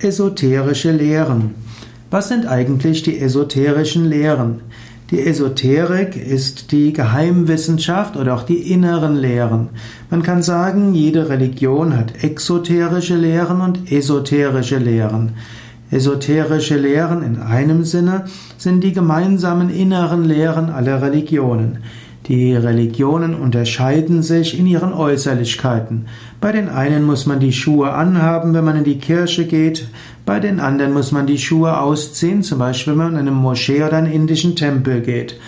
Esoterische Lehren. Was sind eigentlich die esoterischen Lehren? Die Esoterik ist die Geheimwissenschaft oder auch die inneren Lehren. Man kann sagen, jede Religion hat exoterische Lehren und esoterische Lehren. Esoterische Lehren in einem Sinne sind die gemeinsamen inneren Lehren aller Religionen. Die Religionen unterscheiden sich in ihren Äußerlichkeiten. Bei den einen muss man die Schuhe anhaben, wenn man in die Kirche geht, bei den anderen muss man die Schuhe ausziehen, zum Beispiel wenn man in eine Moschee oder einen indischen Tempel geht.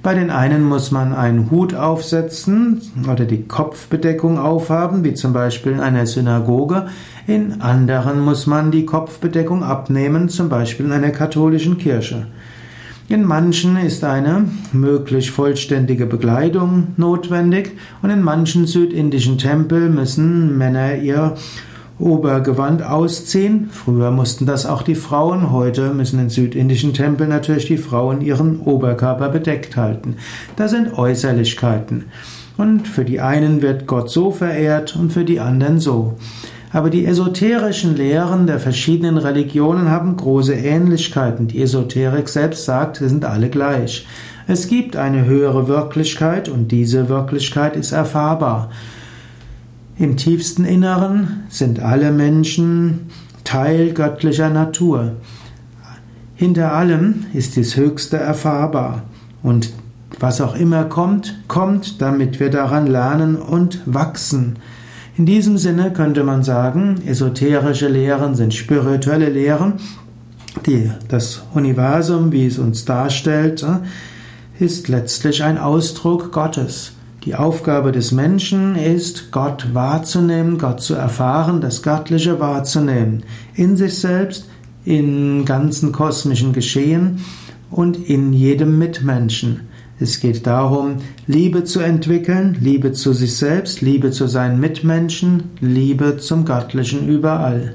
Bei den einen muss man einen Hut aufsetzen oder die Kopfbedeckung aufhaben, wie zum Beispiel in einer Synagoge. In anderen muss man die Kopfbedeckung abnehmen, zum Beispiel in einer katholischen Kirche. In manchen ist eine möglich vollständige Bekleidung notwendig und in manchen südindischen Tempeln müssen Männer ihr Obergewand ausziehen. Früher mussten das auch die Frauen, heute müssen in südindischen Tempeln natürlich die Frauen ihren Oberkörper bedeckt halten. Das sind Äußerlichkeiten. Und für die einen wird Gott so verehrt und für die anderen so. Aber die esoterischen Lehren der verschiedenen Religionen haben große Ähnlichkeiten. Die Esoterik selbst sagt, sie sind alle gleich. Es gibt eine höhere Wirklichkeit und diese Wirklichkeit ist erfahrbar. Im tiefsten Inneren sind alle Menschen Teil göttlicher Natur. Hinter allem ist dies Höchste erfahrbar. Und was auch immer kommt, kommt, damit wir daran lernen und wachsen. In diesem Sinne könnte man sagen, esoterische Lehren sind spirituelle Lehren, die das Universum, wie es uns darstellt, ist letztlich ein Ausdruck Gottes. Die Aufgabe des Menschen ist, Gott wahrzunehmen, Gott zu erfahren, das Göttliche wahrzunehmen, in sich selbst, in ganzen kosmischen Geschehen und in jedem Mitmenschen. Es geht darum, Liebe zu entwickeln, Liebe zu sich selbst, Liebe zu seinen Mitmenschen, Liebe zum Göttlichen überall.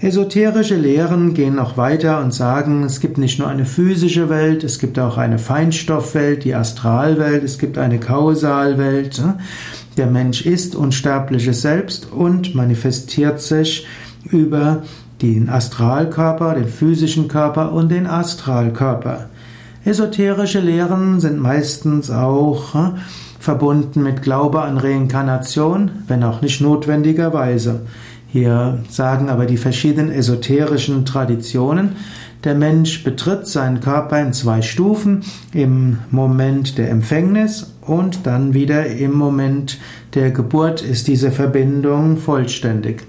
Esoterische Lehren gehen noch weiter und sagen, es gibt nicht nur eine physische Welt, es gibt auch eine Feinstoffwelt, die Astralwelt, es gibt eine Kausalwelt. Der Mensch ist unsterbliches Selbst und manifestiert sich über den Astralkörper, den physischen Körper und den Astralkörper. Esoterische Lehren sind meistens auch äh, verbunden mit Glaube an Reinkarnation, wenn auch nicht notwendigerweise. Hier sagen aber die verschiedenen esoterischen Traditionen, der Mensch betritt seinen Körper in zwei Stufen, im Moment der Empfängnis und dann wieder im Moment der Geburt ist diese Verbindung vollständig.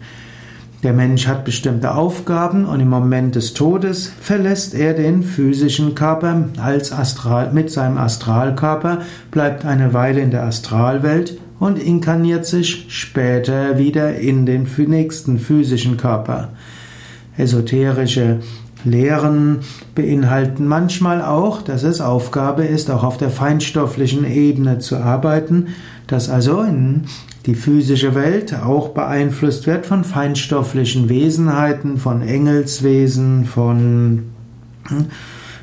Der Mensch hat bestimmte Aufgaben und im Moment des Todes verlässt er den physischen Körper als Astral, mit seinem Astralkörper, bleibt eine Weile in der Astralwelt und inkarniert sich später wieder in den nächsten physischen Körper. Esoterische Lehren beinhalten manchmal auch, dass es Aufgabe ist, auch auf der feinstofflichen Ebene zu arbeiten, dass also die physische Welt auch beeinflusst wird von feinstofflichen Wesenheiten, von Engelswesen, von hm,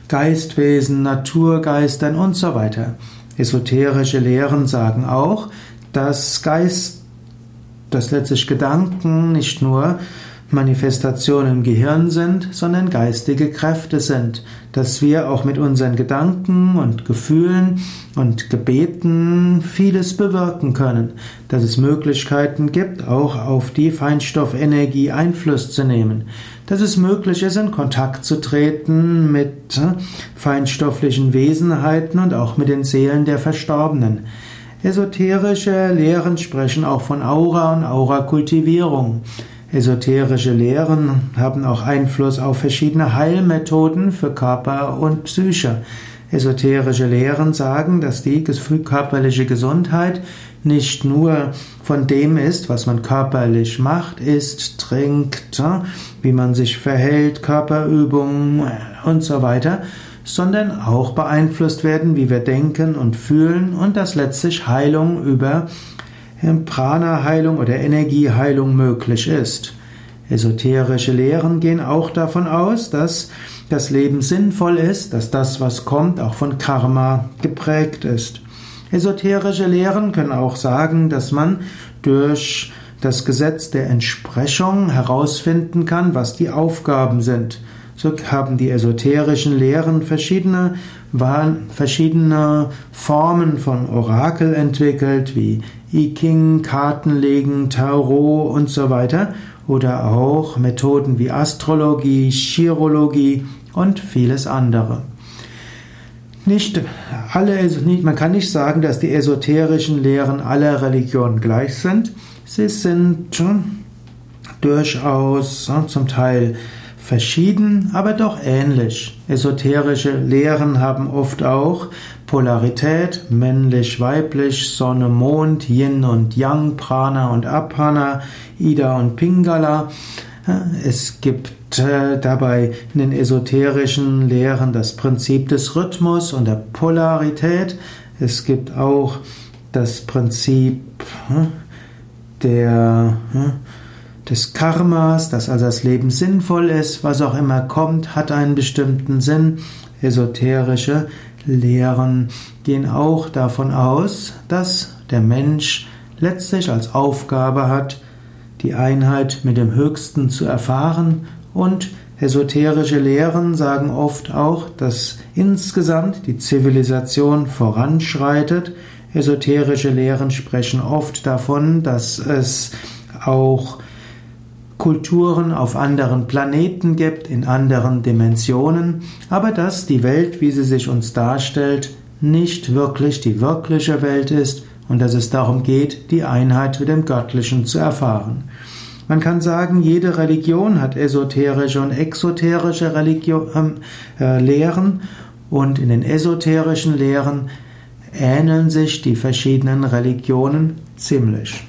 Geistwesen, Naturgeistern und so weiter. Esoterische Lehren sagen auch, dass Geist, dass letztlich Gedanken nicht nur Manifestationen im Gehirn sind, sondern geistige Kräfte sind, dass wir auch mit unseren Gedanken und Gefühlen und Gebeten vieles bewirken können, dass es Möglichkeiten gibt, auch auf die Feinstoffenergie Einfluss zu nehmen, dass es möglich ist, in Kontakt zu treten mit äh, feinstofflichen Wesenheiten und auch mit den Seelen der Verstorbenen. Esoterische Lehren sprechen auch von Aura und Aurakultivierung. Esoterische Lehren haben auch Einfluss auf verschiedene Heilmethoden für Körper und Psyche. Esoterische Lehren sagen, dass die körperliche Gesundheit nicht nur von dem ist, was man körperlich macht, isst, trinkt, wie man sich verhält, Körperübungen und so weiter, sondern auch beeinflusst werden, wie wir denken und fühlen und dass letztlich Heilung über Prana-Heilung oder Energieheilung möglich ist. Esoterische Lehren gehen auch davon aus, dass das Leben sinnvoll ist, dass das, was kommt, auch von Karma geprägt ist. Esoterische Lehren können auch sagen, dass man durch das Gesetz der Entsprechung herausfinden kann, was die Aufgaben sind. So haben die esoterischen Lehren verschiedene, verschiedene Formen von Orakel entwickelt, wie I Ching, Kartenlegen, Tarot und so weiter, oder auch Methoden wie Astrologie, Chirologie und vieles andere. Nicht alle, man kann nicht sagen, dass die esoterischen Lehren aller Religionen gleich sind. Sie sind durchaus zum Teil verschieden, aber doch ähnlich. Esoterische Lehren haben oft auch Polarität, männlich, weiblich, Sonne, Mond, Yin und Yang, Prana und Apana, Ida und Pingala. Es gibt äh, dabei in den esoterischen Lehren das Prinzip des Rhythmus und der Polarität. Es gibt auch das Prinzip der des Karmas, dass also das Leben sinnvoll ist, was auch immer kommt, hat einen bestimmten Sinn. Esoterische Lehren gehen auch davon aus, dass der Mensch letztlich als Aufgabe hat, die Einheit mit dem Höchsten zu erfahren und esoterische Lehren sagen oft auch, dass insgesamt die Zivilisation voranschreitet. Esoterische Lehren sprechen oft davon, dass es auch Kulturen auf anderen Planeten gibt, in anderen Dimensionen, aber dass die Welt, wie sie sich uns darstellt, nicht wirklich die wirkliche Welt ist und dass es darum geht, die Einheit mit dem Göttlichen zu erfahren. Man kann sagen, jede Religion hat esoterische und exoterische Religion, äh, Lehren und in den esoterischen Lehren ähneln sich die verschiedenen Religionen ziemlich.